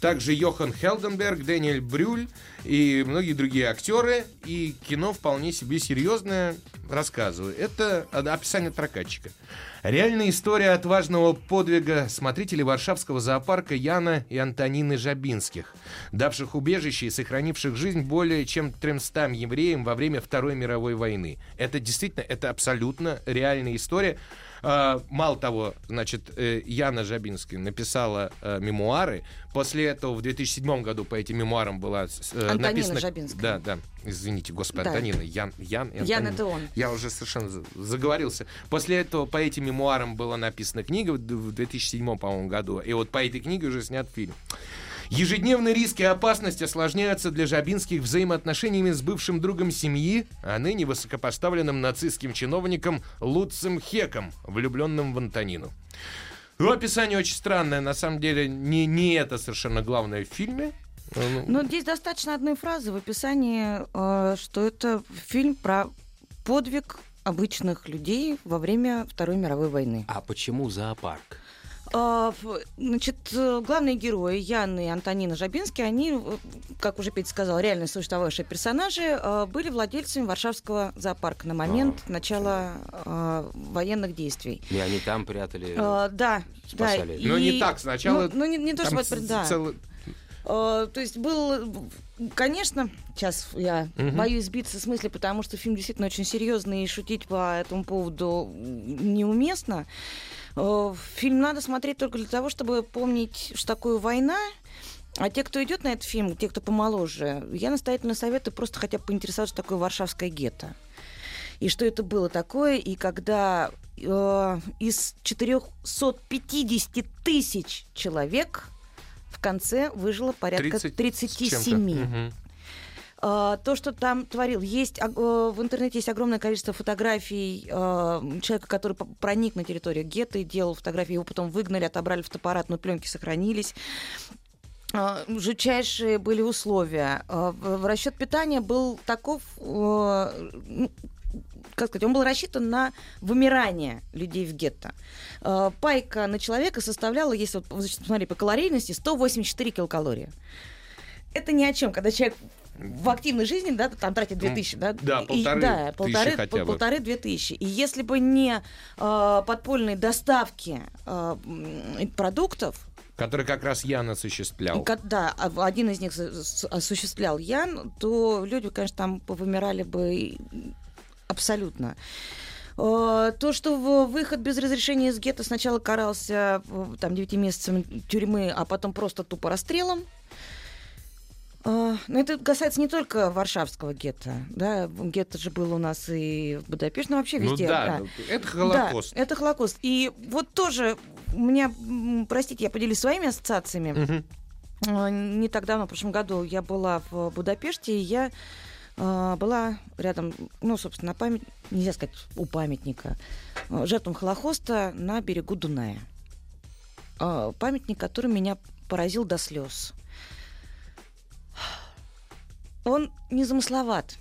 Также Йохан Хелденберг, Дэниэль Брюль и многие другие актеры. И кино вполне себе серьезное, рассказываю. Это описание прокатчика. Реальная история отважного подвига смотрителей Варшавского зоопарка Яна и Антонины Жабинских, давших убежище и сохранивших жизнь более чем 300 евреям во время Второй мировой войны. Это действительно, это абсолютно реальная история. А, Мало того, значит, э, Яна Жабинская написала э, мемуары. После этого в 2007 году по этим мемуарам была э, Антонина написана... Жабинская. Да, да. Извините, господи, Да. Антонина. Ян, Ян, и Ян Антонина. это он. Я уже совершенно за- заговорился. После этого по этим мемуарам была написана книга в 2007, по-моему, году. И вот по этой книге уже снят фильм. Ежедневные риски и опасности осложняются для Жабинских взаимоотношениями с бывшим другом семьи, а ныне высокопоставленным нацистским чиновником Луцем Хеком, влюбленным в Антонину. Ну, описание очень странное. На самом деле, не, не это совершенно главное в фильме. Ну, Но здесь достаточно одной фразы в описании, э, что это фильм про подвиг обычных людей во время Второй мировой войны. А почему зоопарк? А, ф- Значит, э, главные герои Ян и Антонина Жабинский, они, э, как уже Петя сказал, реально существовавшие персонажи, э, были владельцами Варшавского зоопарка на момент начала э, военных действий. И они там прятали... Э, Да, да. спасали. Но и- не так, сначала Ну, ну, не, не то, что... да. целый- Э, То есть был, конечно, сейчас я Мгм. боюсь сбиться с мысли, потому что фильм действительно очень серьезный, и шутить по этому поводу неуместно. Э, Фильм надо смотреть только для того, чтобы помнить, что такое война. А те, кто идет на этот фильм, те, кто помоложе, я настоятельно советую просто хотя бы поинтересоваться, что такое Варшавское гетто. И что это было такое, и когда э, из 450 тысяч человек в конце выжило порядка 30 с чем-то. 37. Мгм. А, то, что там творил, есть э, в интернете есть огромное количество фотографий э, человека, который проник на территорию гетто и делал фотографии, его потом выгнали, отобрали фотоаппарат, но пленки сохранились. А, Жутчайшие были условия. А, в- Расчет питания был таков, э, ну, как сказать, он был рассчитан на вымирание людей в гетто. Пайка на человека составляла, если вот посмотри, по калорийности, 184 килокалории. Это ни о чем, когда человек в активной жизни, да, там тратит 2000, да? да, и- полторы да, тысячи полторы, хотя бы. полторы-две тысячи. И если бы не э, подпольные доставки э, продуктов, Который как раз Ян осуществлял. Да, а один из них осуществлял Ян, то люди, конечно, там повымирали бы и- абсолютно. То, что выход без разрешения из гетто сначала карался там 9 месяцами тюрьмы, а потом просто тупо расстрелом. Э, Но это касается не только Варшавского гетто. Да? Гетто же было у нас и в Будапеште, ну вообще Ну везде. да, это Холокост. Да, это Холокост. И вот тоже у меня, простите, я поделюсь своими ассоциациями. А, Не так давно, в прошлом году, я была в Будапеште, и я а, была рядом, ну, собственно, память, нельзя сказать, у памятника, а, жертвам Холокоста на берегу Дуная. А, Памятник, который меня поразил до слез. Он незамысловат.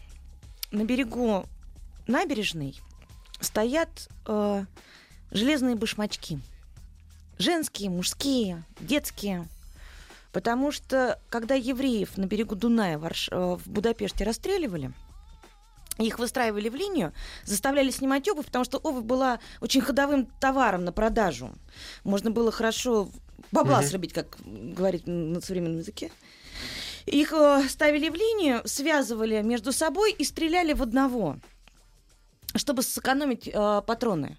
На берегу набережной стоят э, железные башмачки. Женские, мужские, детские. Потому что, когда евреев на берегу Дуная в, э, в Будапеште расстреливали, их выстраивали в линию, заставляли снимать обувь, потому что обувь была очень ходовым товаром на продажу. Можно было хорошо бабла Мгм. срубить, как говорить на современном языке. Их э, ставили в линию, связывали между собой и стреляли в одного, чтобы сэкономить э, патроны.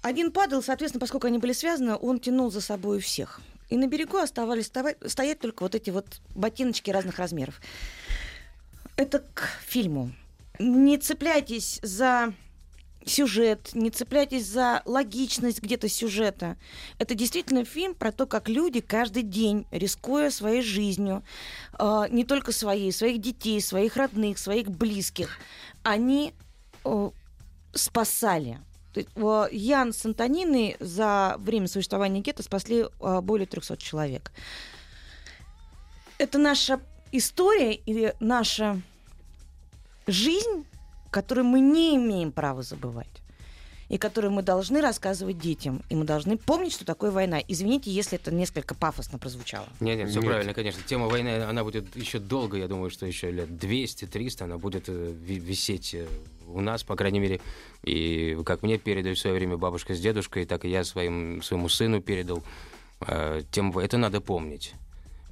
Один падал, соответственно, поскольку они были связаны, он тянул за собой всех. И на берегу оставались става- стоять только вот эти вот ботиночки разных размеров. Это к фильму. Не цепляйтесь за сюжет, не цепляйтесь за логичность где-то сюжета. Это действительно фильм про то, как люди каждый день, рискуя своей жизнью, э, не только своей, своих детей, своих родных, своих близких, они э, спасали. Ян с Антониной за время существования гетто спасли более 300 человек. Это наша история или наша жизнь, которую мы не имеем права забывать. И которую мы должны рассказывать детям. И мы должны помнить, что такое война. Извините, если это несколько пафосно прозвучало. Нет, нет, все Нет. правильно, конечно. Тема войны, она будет еще долго, я думаю, что еще лет 200-300 она будет э, ви- висеть э, у нас, по крайней мере. И как мне передали в свое время бабушка с дедушкой, так и я своим, своему сыну передал. Э, Тему, во- это надо помнить.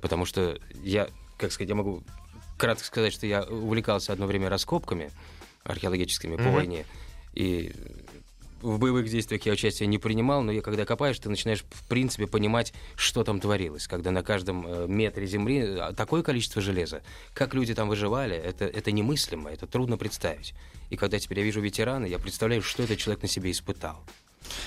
Потому что я, как сказать, я могу кратко сказать, что я увлекался одно время раскопками археологическими по войне. И в боевых действиях я участия не принимал, но я, когда копаешь, ты начинаешь, в принципе, понимать, что там творилось. Когда на каждом э, метре земли э, такое количество железа, как люди там выживали, это, это немыслимо, это трудно представить. И когда теперь я вижу ветерана, я представляю, что этот человек на себе испытал.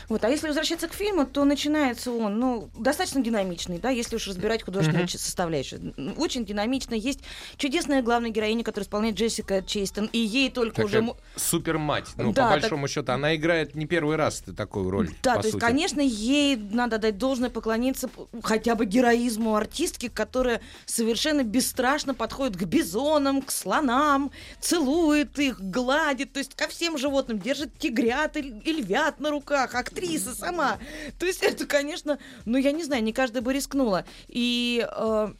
Вот, а если возвращаться к фильму, то начинается он, ну, достаточно динамичный, да, если уж разбирать художественную ч- составляющую. Очень динамично. Есть чудесная главная героиня, которая исполняет Джессика Чейстон, и ей только уже... Такая мо- супер мать. Ну, Да, по так- большому счету, она играет не первый раз такую роль. Да, то есть, сути. конечно, ей надо дать должное поклониться хотя бы героизму артистки, которая совершенно бесстрашно подходит к бизонам, к слонам, целует их, гладит, то есть ко всем животным, держит тигрят и львят на руках, актриса сама. То есть это, конечно, ну, я не знаю, не каждая бы рискнула. И э,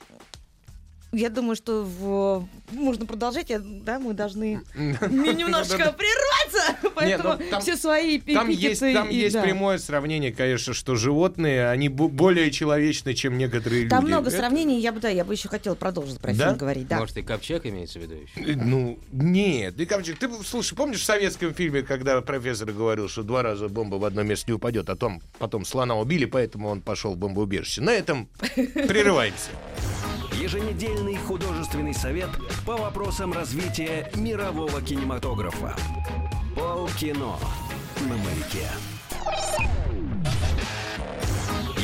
я думаю, что в- можно продолжать, я- да, мы должны немножечко прерваться, поэтому ну, там- все свои Там есть, там и- есть да. прямое сравнение, конечно, что животные, они более человечны, чем некоторые люди. Там много Это- сравнений, я бы, да, я бы еще хотела продолжить про Да? фильм говорить, да. Может, и Копчак имеется в виду еще? Э, Ну, нет. Ты, Камчик, ты, слушай, помнишь в советском фильме, когда профессор говорил, что два раза бомба в одно место не упадет, а потом, потом слона убили, поэтому он пошел в бомбоубежище. На этом прерываемся. Еженедельный художественный совет по вопросам развития мирового кинематографа. Полкино на маяке.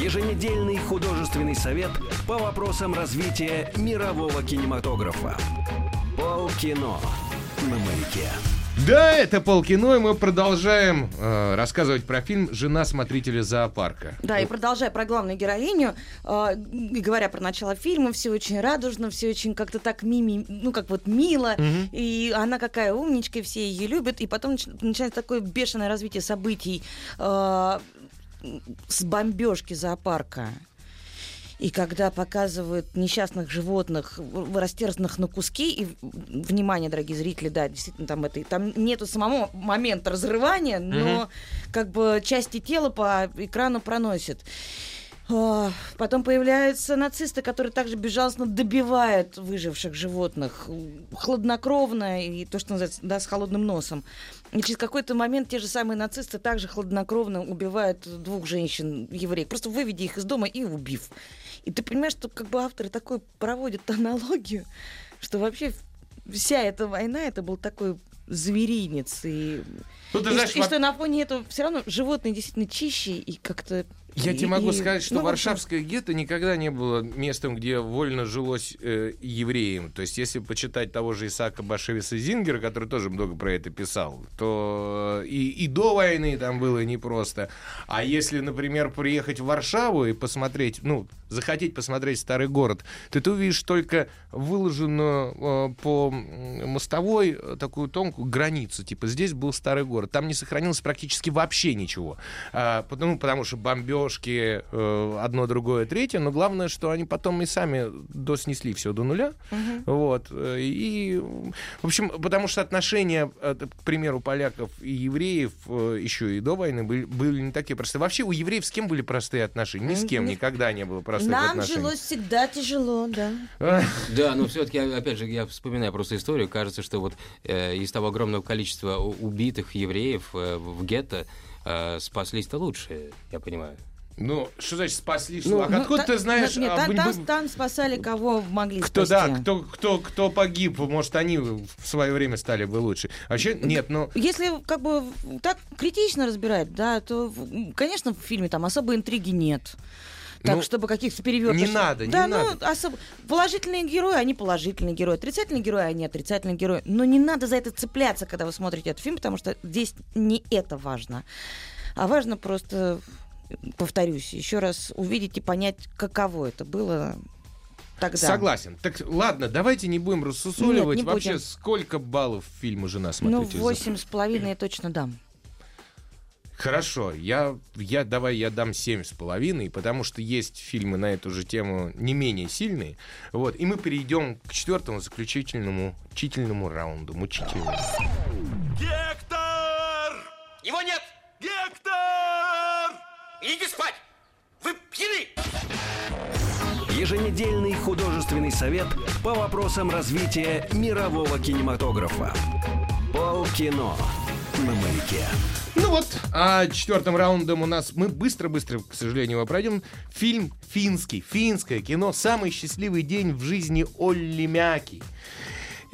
Еженедельный художественный совет по вопросам развития мирового кинематографа. Полкино на маяке. Да, это полкино, и мы продолжаем э, рассказывать про фильм «Жена смотрителя зоопарка». Да, и продолжая про главную героиню, э, говоря про начало фильма, все очень радужно, все очень как-то так мими, ну как вот мило, и она какая умничка, и все ее любят, и потом нач- начинается такое бешеное развитие событий э, с бомбежки зоопарка. И когда показывают несчастных животных, растерзанных на куски, и, внимание, дорогие зрители, да, действительно, там, это, там нету самого момента разрывания, но как бы части тела по экрану проносят. А, Потом появляются нацисты, которые также безжалостно добивают выживших животных. Хладнокровно и то, что называется, да, с холодным носом. И через какой-то момент те же самые нацисты также хладнокровно убивают двух женщин, евреев, просто выведя их из дома и убив. И ты понимаешь, что как бы авторы такой проводят аналогию, что вообще вся эта война, это был такой зверинец. И, Ну, и знаешь, что, и что на фоне этого все равно животные действительно чище и как-то... Я и- тебе могу и- сказать, что ну, Варшавское гетто никогда не было местом, где вольно жилось э, евреям. То есть, если почитать того же Исаака Башевиса Зингера, который тоже много про это писал, то э, и, и до войны там было непросто. А если, например, приехать в Варшаву и посмотреть, ну, захотеть посмотреть старый город, то ты увидишь только выложенную э, по мостовой э, такую тонкую границу. Типа, здесь был старый город. Там не сохранилось практически вообще ничего. А, потому, потому что бомбежки, э, одно, другое, третье. Но главное, что они потом и сами доснесли все до нуля. Вот. э, И, в общем, потому что отношения, э, к примеру, поляков и евреев э, еще и до войны были, были не такие простые. Вообще у евреев с кем были простые отношения? Ни с кем Ни- никогда не было простых Нам отношений. жилось всегда тяжело, да. А, Да, но все-таки, опять же, я вспоминаю просто историю. Кажется, что вот э, из того огромного количества убитых евреев э, в гетто э, спаслись-то лучшие, я понимаю. Ну, что значит спасли? Ну, а ну, откуда та- ты знаешь? Нет, а, бы- там- бы- там спасали кого могли кто, спасти. да, кто, кто, кто погиб, может, они в свое время стали бы лучше. Вообще, нет, ну, Если как бы так критично разбирать, да, то, конечно, в фильме там особой интриги нет. Так, Ну, чтобы каких-то перевертышей... не надо, не да, надо. ну, особо... Положительные герои, они положительные герои. Отрицательные герои, они отрицательные герои. Но не надо за это цепляться, когда вы смотрите этот фильм, потому что здесь не это важно. А важно просто, повторюсь, еще раз увидеть и понять, каково это было тогда. согласен. Так, ладно, давайте не будем рассусоливать. Нет, не Вообще, будем. сколько баллов фильму «Жена Ну, смотрите восемь с половиной я точно дам. Хорошо, я, я давай я дам семь с половиной, потому что есть фильмы на эту же тему не менее сильные. Вот, и мы перейдем к четвертому заключительному мучительному раунду. Мучительному. Гектор! Его нет! Гектор! Идите спать! Вы пьяны! Еженедельный художественный совет по вопросам развития мирового кинематографа. Полкино на маяке. Ну вот, а четвертым раундом у нас мы быстро-быстро, к сожалению, его пройдем. Фильм финский, финское кино «Самый счастливый день в жизни Олли Мяки».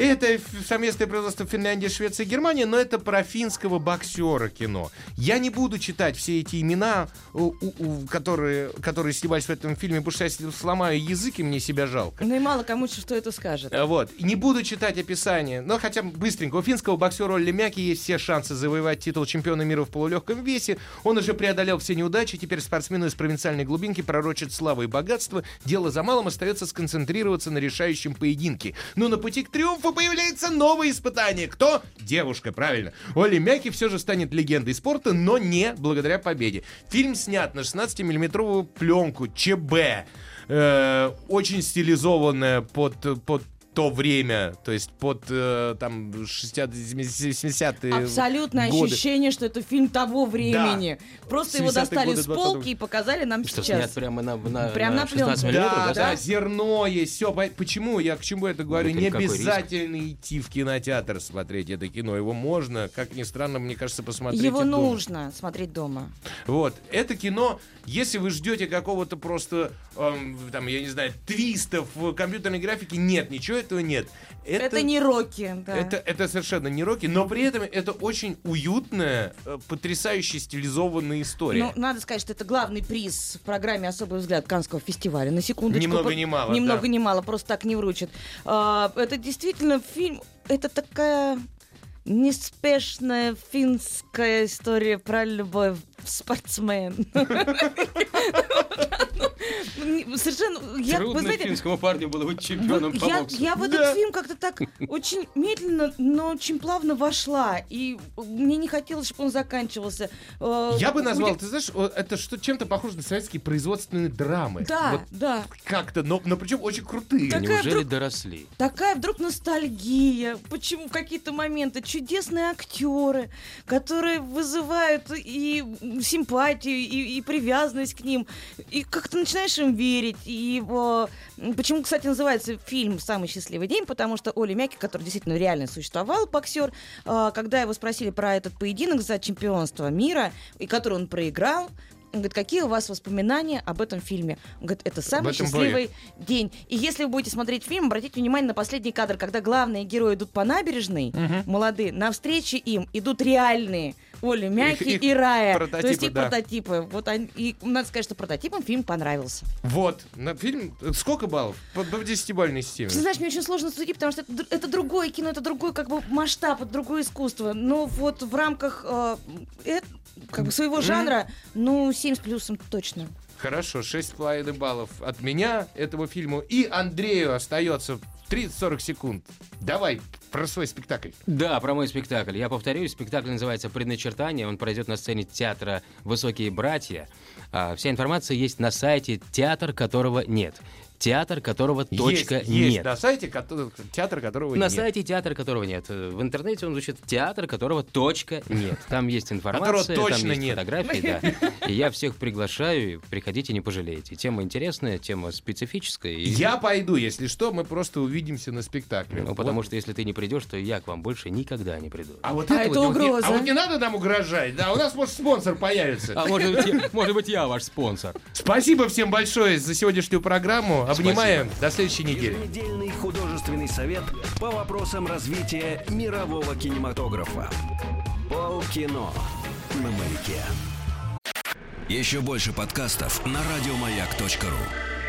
Это совместное производство Финляндии, Швеции и Германии, но это про финского боксера кино. Я не буду читать все эти имена, у- у- которые, которые снимались в этом фильме, потому что я сломаю язык, и мне себя жалко. Ну и мало кому что это скажет. А, Вот. Не буду читать описание, но хотя бы быстренько. У финского боксера Олли Мяки есть все шансы завоевать титул чемпиона мира в полулегком весе. Он уже преодолел все неудачи, теперь спортсмену из провинциальной глубинки пророчит славу и богатство. Дело за малым остается сконцентрироваться на решающем поединке. Но на пути к триумфу появляется новое испытание. Кто? Девушка, правильно. Олли Мяки все же станет легендой спорта, но не благодаря победе. Фильм снят на 16-миллиметровую пленку ЧБ. Э, очень стилизованная под, под то время, то есть под э, там 60-е, 70-е Абсолютное годы. ощущение, что это фильм того времени. Просто его 70-е достали годы с 20-го. полки и показали нам Что сейчас. снят прямо на, на, Прям на 16 пленку. Да, да, да? зерно есть, все. Почему? Я к чему это говорю? Ну, Не какой риск? обязательно идти в кинотеатр смотреть это кино. Его можно, как ни странно, мне кажется, посмотреть Его дома. нужно смотреть дома. Вот. Это кино, если вы ждете какого-то просто, эм, там, я не знаю, твистов в компьютерной графике, нет, ничего этого нет. Это, не Рокки, да. Это, это совершенно не Рокки, но при этом это очень уютная, э, потрясающе стилизованная история. Ну, надо сказать, что это главный приз в программе «Особый взгляд» Канского фестиваля. На секундочку. Ни много по- ни мало, Ни да. ни мало, просто так не вручат. А, это действительно фильм... Это такая неспешная финская история про любовь спортсмен. Совершенно... я- вы Трудно знаете, финскому парню было быть чемпионом по я, боксу. я в этот фильм как-то так очень медленно, но очень плавно вошла. И мне не хотелось, чтобы он заканчивался. Э, Я бы назвал, ты знаешь, это что чем-то похоже на советские производственные драмы. Да, Вот да. как-то, но, но причем очень крутые. Так- Неужели вдруг- доросли? Такая вдруг ностальгия. Почему в какие-то моменты чудесные актеры, которые вызывают и симпатию, и, и привязанность к ним. И как-то начинаешь им верить. И э, почему, кстати, называется фильм «Самый счастливый день», потому что Оля Мяки, который действительно реально существовал, боксер, э, когда его спросили про этот поединок за чемпионство мира, и который он проиграл, он говорит, какие у вас воспоминания об этом фильме? Он говорит, это самый счастливый день. И если вы будете смотреть фильм, обратите внимание на последний кадр, когда главные герои идут по набережной, молодые, навстречу им идут реальные Оля Мяки Их- их и Рая. То есть их да. прототипы. Вот они, и надо сказать, что прототипам фильм понравился. Вот, на фильм, сколько баллов? По, по 10-бальной системе. Ты знаешь, мне очень сложно судить, потому что это, это другое кино, это другой как бы масштаб, это другое искусство. Но вот в рамках э, э, как бы своего жанра, ну, 7 с плюсом точно. Хорошо, 6,5 баллов от меня этому фильму. И Андрею остается 30-40 секунд. Давай про свой спектакль. Да, про мой спектакль. Я повторюсь, спектакль называется «Предначертание». Он пройдет на сцене театра «Высокие братья». А, вся информация есть на сайте «Театр, которого нет». Театр, которого точка есть, есть нет. на сайте кото- театр, которого На нет. сайте театра, которого нет. В интернете он звучит театр, которого точка нет. Там есть информация, Которого точно там есть нет. фотографии, да. И я всех приглашаю, приходите, не пожалеете. Тема интересная, тема специфическая. и- Я пойду, если что, мы просто увидимся на спектакле. Ну, потому что если ты не придешь, то я к вам больше никогда не приду. А вот А это, это вот не- угроза. а вот не надо нам угрожать. Да, у нас может спонсор появится. А может быть, я, может быть, я ваш спонсор. Спасибо всем большое за сегодняшнюю программу. Обнимаем. До следующей недели. Еженедельный художественный совет по вопросам развития мирового кинематографа. Полкино на маяке. Еще больше подкастов на радиомаяк.ру.